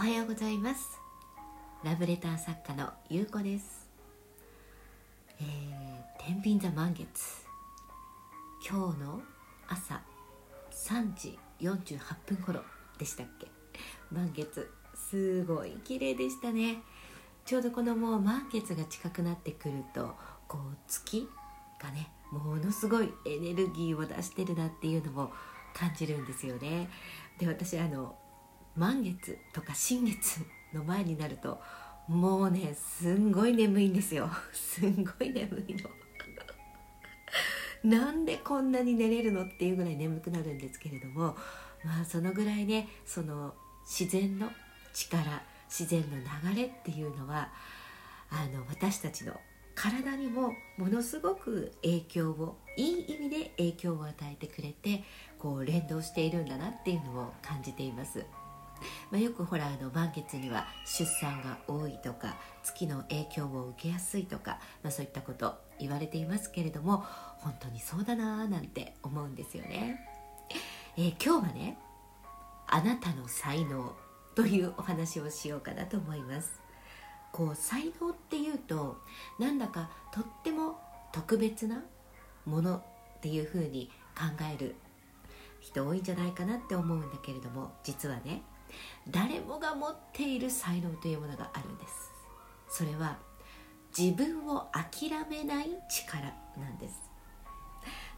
おはようございます。ラブレター作家のゆうこです。えー、天秤座満月。今日の朝3時48分頃でしたっけ？満月すごい綺麗でしたね。ちょうどこのもう満月が近くなってくるとこう月がねものすごいエネルギーを出してるなっていうのも感じるんですよね。で私あの満月とか新月の前になるともうねすんごい眠いんですよ すんごい眠いの なんでこんなに寝れるのっていうぐらい眠くなるんですけれどもまあそのぐらいねその自然の力自然の流れっていうのはあの私たちの体にもものすごく影響をいい意味で影響を与えてくれてこう連動しているんだなっていうのを感じています。まあ、よくほらあの満月には出産が多いとか月の影響を受けやすいとか、まあ、そういったこと言われていますけれども本当にそうだなーなんて思うんですよね。えー、今日はねあなたの才能というお話をしようかなと思います。こう才能っていうとなんだかとっても特別なものっていうふうに考える人多いんじゃないかなって思うんだけれども実はね誰もが持っている才能というものがあるんです。それは自分を諦めない力なんです。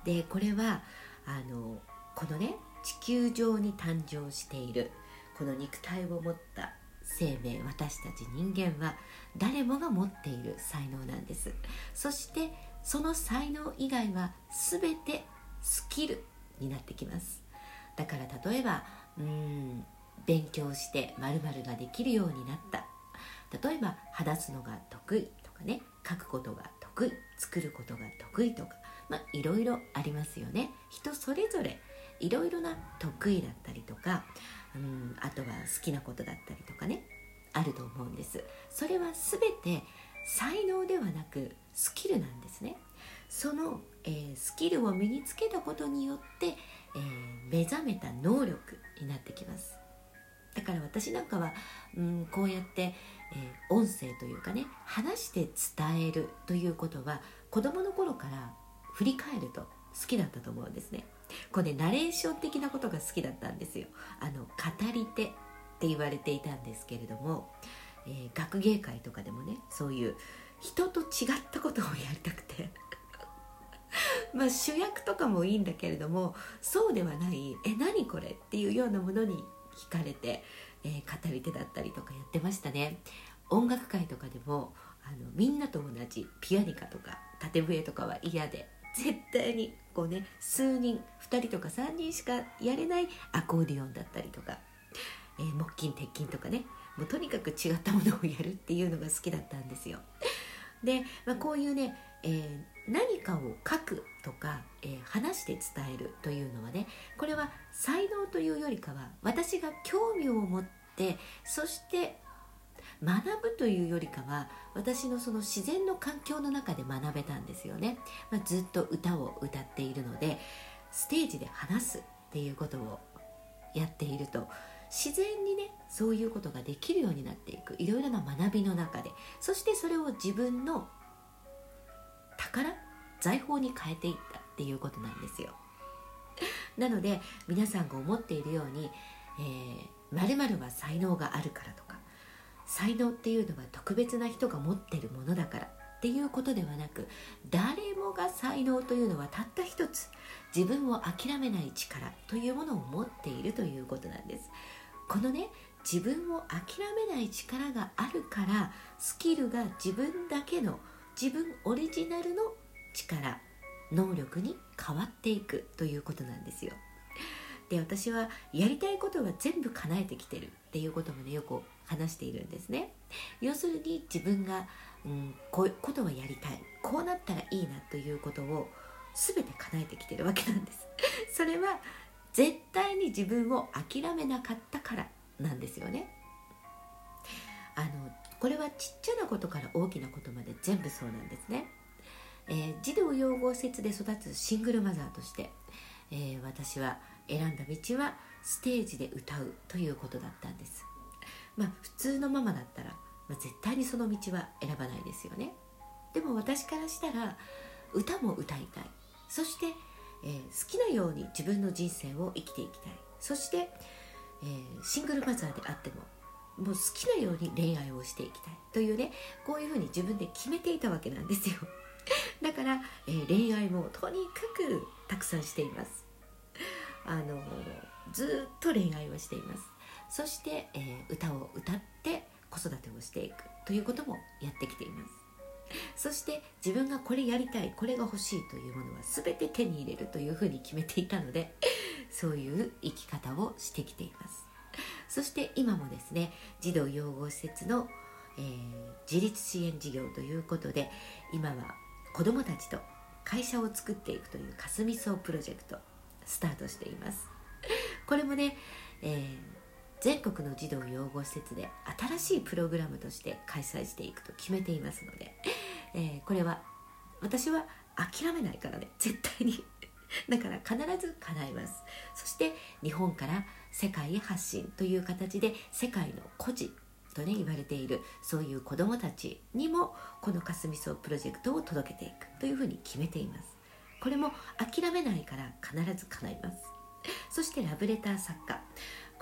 でこれはあのこのね地球上に誕生しているこの肉体を持った生命私たち人間は誰もが持っている才能なんです。そしてその才能以外は全てスキルになってきます。だから例えばうん勉強して〇〇ができるようになった。例えば話すのが得意とかね書くことが得意作ることが得意とかまあいろいろありますよね。人それぞれいろいろな得意だったりとかうんあとは好きなことだったりとかねあると思うんです。それは全て才能ではなくスキルなんですね。その、えー、スキルを身につけたことによって、えー、目覚めた能力になってきます。だから私なんかは、うん、こうやって、えー、音声というかね話して伝えるということは子供の頃から振り返ると好きだったと思うんですねこれねナレーション的なことが好きだったんですよあの語り手って言われていたんですけれども、えー、学芸会とかでもねそういう人と違ったことをやりたくて まあ主役とかもいいんだけれどもそうではない「え何これ?」っていうようなものに聞かれて、えー、語り手だったりとかやってましたね音楽会とかでもあのみんなと同じピアニカとか縦笛とかは嫌で絶対にこうね数人2人とか3人しかやれないアコーディオンだったりとか、えー、木琴鉄琴とかねもうとにかく違ったものをやるっていうのが好きだったんですよ。で、まあ、こういうね、え、何かを書くとか、えー、話して伝えるというのはねこれは才能というよりかは私が興味を持ってそして学ぶというよりかは私のその自然の環境の中で学べたんですよね、まあ、ずっと歌を歌っているのでステージで話すっていうことをやっていると自然にねそういうことができるようになっていく。いろいろな学びの中で。そしてそれを自分の宝？財宝に変えていったっていうことなんですよ。なので皆さんが思っているように「まる、ー、は才能があるから」とか才能っていうのは特別な人が持ってるものだからっていうことではなく誰もが才能というのはたった一つ自分を諦めない力というものを持っているということなんです。このね自分を諦めない力があるからスキルが自分だけの自分オリジナルの力能力に変わっていくということなんですよ。で私はやりたいことは全部叶えてきてるっていうこともねよく話しているんですね。要するに自分が、うん、こういうことはやりたい。こうなったらいいなということを全て叶えてきてるわけなんです。それは絶対に自分を諦めなかったからなんですよね。あのこれはちっちゃなことから大きなことまで全部そうなんですね、えー、児童養護施設で育つシングルマザーとして、えー、私は選んだ道はステージで歌うということだったんです。まあ普通のママだったら、まあ、絶対にその道は選ばないですよね。でも私からしたら歌も歌いたい。そして、えー、好きなように自分の人生を生きていきたい。そして、えー、シングルマザーであってももう好きなように恋愛をしていきたいというねこういうふうに自分で決めていたわけなんですよ。だから、えー、恋愛もとにかくたくさんしています。あのずっと恋愛をしています。そして、えー、歌を歌って子育てをしていくということもやってきています。そして自分がこれやりたいこれが欲しいというものは全て手に入れるというふうに決めていたのでそういう生き方をしてきています。そして今もですね児童養護施設の、えー、自立支援事業ということで今は子どもたちと会社を作っていくというかすみそうプロジェクトスタートしています。これもね、えー、全国の児童養護施設で新しいプログラムとして開催していくと決めていますので、えー、これは私は諦めないからね絶対に だから必ず叶います。そして日本から世界へ発信という形で世界の孤児とね言われている。そういう子どもたちにもこのかすみそうプロジェクトを届けていくというふうに決めています。これも諦めないから必ず叶います。そしてラブレター作家。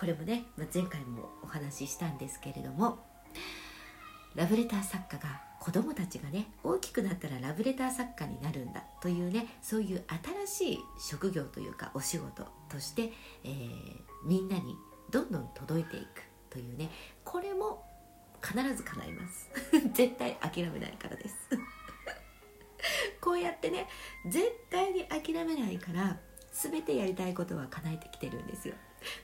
これもね、まあ、前回もお話ししたんですけれどもラブレター作家が子供たちがね大きくなったらラブレター作家になるんだというねそういう新しい職業というかお仕事として、えー、みんなにどんどん届いていくというねこれも必ず叶います。絶対諦めないからです。こうやってね絶対に諦めないから全てやりたいことは叶えてきてるんですよ、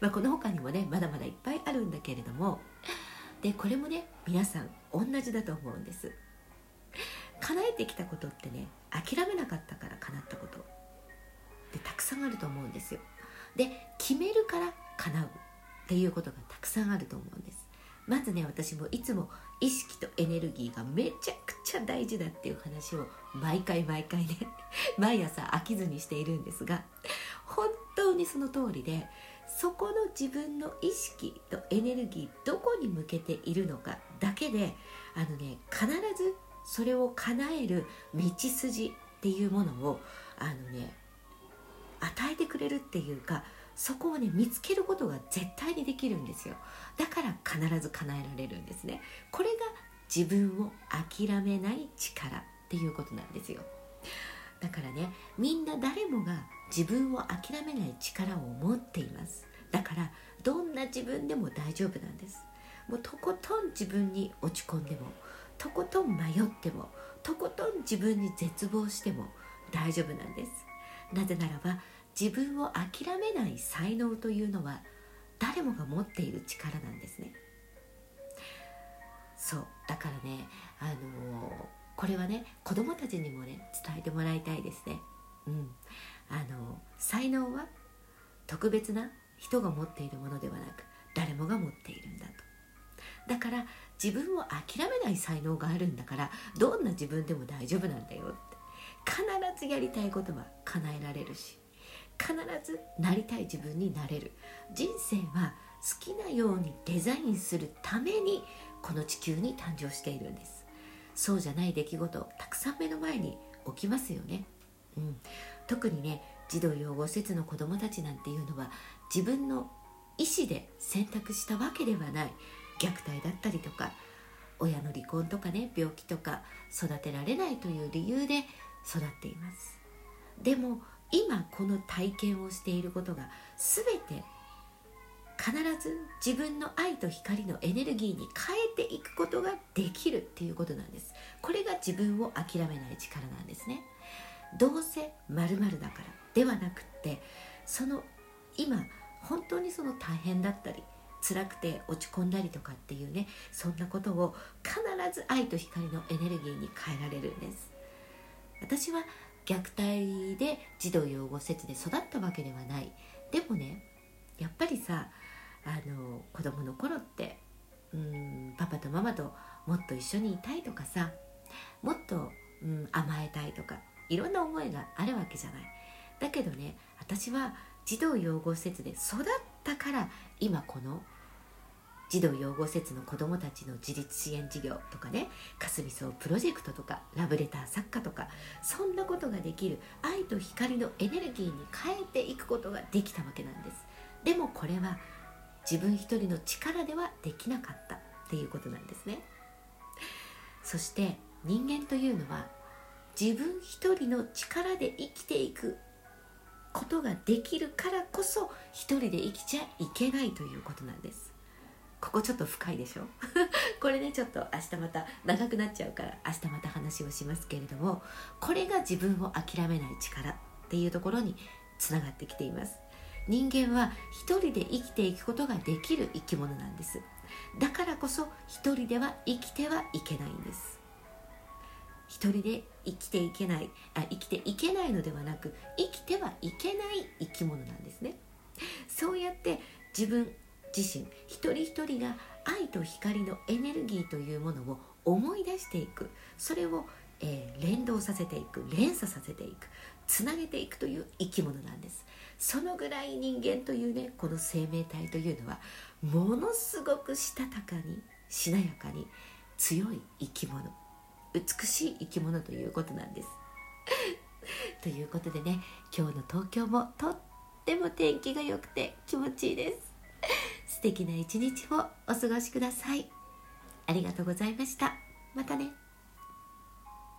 まあ、この他にもねまだまだいっぱいあるんだけれどもでこれもね皆さん同じだと思うんです。叶えてきたことってね諦めなかったから叶ったこと。でたくさんあると思うんですよ。で決めるから叶うっていうことがたくさんあると思うんです。まずね私もいつも意識とエネルギーがめちゃくちゃ大事だっていう話を毎回毎回ね 毎朝飽きずにしているんですが本当にその通りでそこの自分の意識とエネルギーどこに向けているのかだけであのね必ずそれを叶える道筋っていうものをあのね与えてくれるっていうかそこをね見つけることが絶対にできるんですよ。だから必ず叶えられるんですね。これが自分を諦めない力っていうことなんですよ。だからねみんな誰もが自分を諦めない力を持っています。だからどんな自分でも大丈夫なんです。もうとことん自分に落ち込んでもとことん迷ってもとことん自分に絶望しても大丈夫なんです。なぜならば自分を諦めない才能というのは誰もが持っている力なんですね。そうだからねあのー、これはね子供たちにもね伝えてもらいたいですね。うん。あのー、才能は特別な人が持っているものではなく誰もが持っているんだと。だから自分を諦めない才能があるんだからどんな自分でも大丈夫なんだよって。必ずやりたいことは叶えられるし必ずなりたい自分になれる。人生は好きなようにデザインするためにこの地球に誕生しているんです。そうじゃない出来事たくさん目の前に起きますよね、うん、特にね児童養護施設の子どもたちなんていうのは自分の意思で選択したわけではない。虐待だったりとか親の離婚とかね病気とか育てられないという理由で育っています。でも今この体験をしていることが全て必ず自分の愛と光のエネルギーに変えていくことができるっていうことなんです。これが自分を諦めない力なんですね。どうせ〇〇だからではなくってその今本当にその大変だったり辛くて落ち込んだりとかっていうねそんなことを必ず愛と光のエネルギーに変えられるんです。私は虐待で児童養護施設で育ったわけではない。でもねやっぱりさあの子供の頃ってうんパパとママともっと一緒にいたいとかさもっと、うん、甘えたいとかいろんな思いがあるわけじゃない。だけどね私は児童養護施設で育ったから今この児童養護施設の子どもたちの自立支援事業とかねかすみそうプロジェクトとかラブレター作家とかそんなことができる愛と光のエネルギーに変えていくことができたわけなんです。でもこれは自分一人の力ではできなかったっていうことなんですね。そして人間というのは自分一人の力で生きていくことができるからこそ一人で生きちゃいけないということなんです。ここちょっと深いでしょ？これねちょっと明日また長くなっちゃうから明日また話をしますけれどもこれが自分を諦めない力っていうところにつながってきています。人間は一人で生きていくことができる生き物なんです。だからこそ一人では生きてはいけないんです。一人で生きていけないあ生きていけないのではなく生きてはいけない生き物なんですね。そうやって自分自身一人一人が愛と光のエネルギーというものを思い出していく。それを、えー、連動させていく連鎖させていくつなげていくという生き物なんです。そのぐらい人間というねこの生命体というのはものすごくしたたかにしなやかに強い生き物美しい生き物ということなんです。ということでね今日の東京もとっても天気が良くて気持ちいいです。素敵な一日をお過ごしください。ありがとうございました。またね。